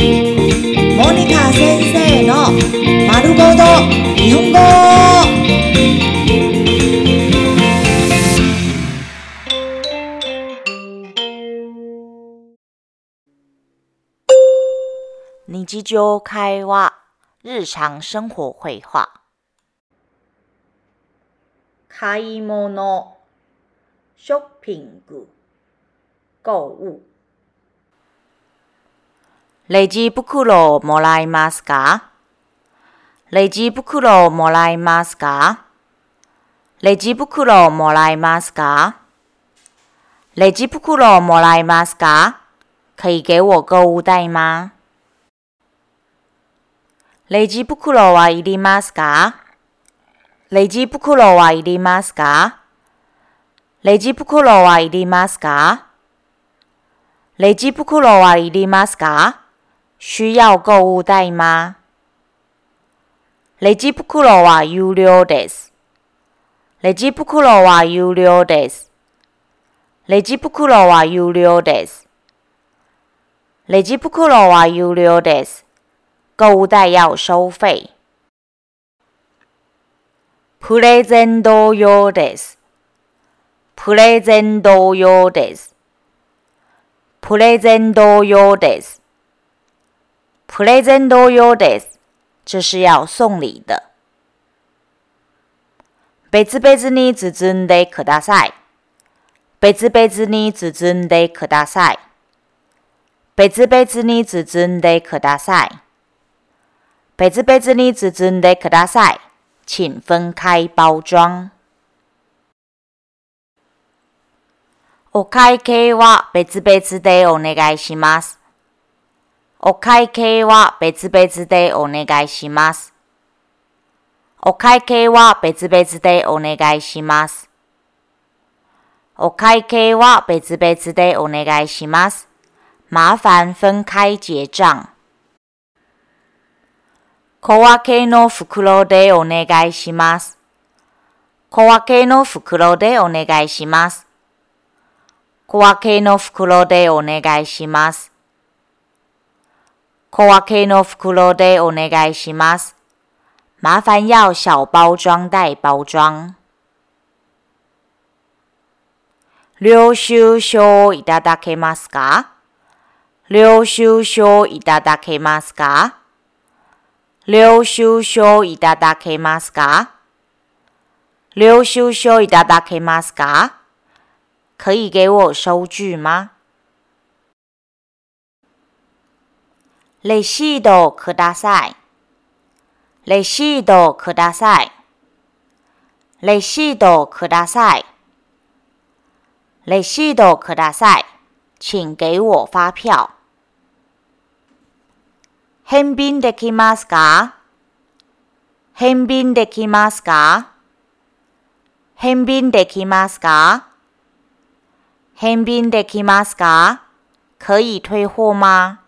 モニカ先生の丸ごと日本語。日常会話、日常生活会話。買い物、ショッピング、購物。レジ袋をもらえますか？レジ袋をもらえますか？レジ袋をもらえますか？レジ袋をもらえますか？可以给我购物袋吗？レジ袋はいりますか？レジ袋はいりますか？レジ袋はいりますか？レジ袋はいりますか？需要購物袋吗？レジ袋は有料です。レジ袋は有料です。レジ袋は有料です。レジ袋は有料です。购物袋要收费。プレゼント用です。プレゼント用です。プレゼント用です。プレゼント用です。这是要送礼的。別々に包んでください。別々に包んでください。別々に包んでください。別々に包んでください。请分開包装。お会計は別々でお願いします。お会計は別々でお願いします。お会計は別々でお願いします。お会計は別々でお願いします。麻煩分開結帳。小分けの袋でお願いします。小分けの袋でお願いします。小分けの袋でお願いします。小分けの袋でお願いします。麻烦要小包装袋包装。領収書をいただけますか？領収書いただけますか？領収書いただけますか？領収書いただけますか？可以给我收据吗？レシートください。レシートください。レシートください。レシートください。请给我发票。返品できますか返品できますか返品できますか返品できますか可以退货吗？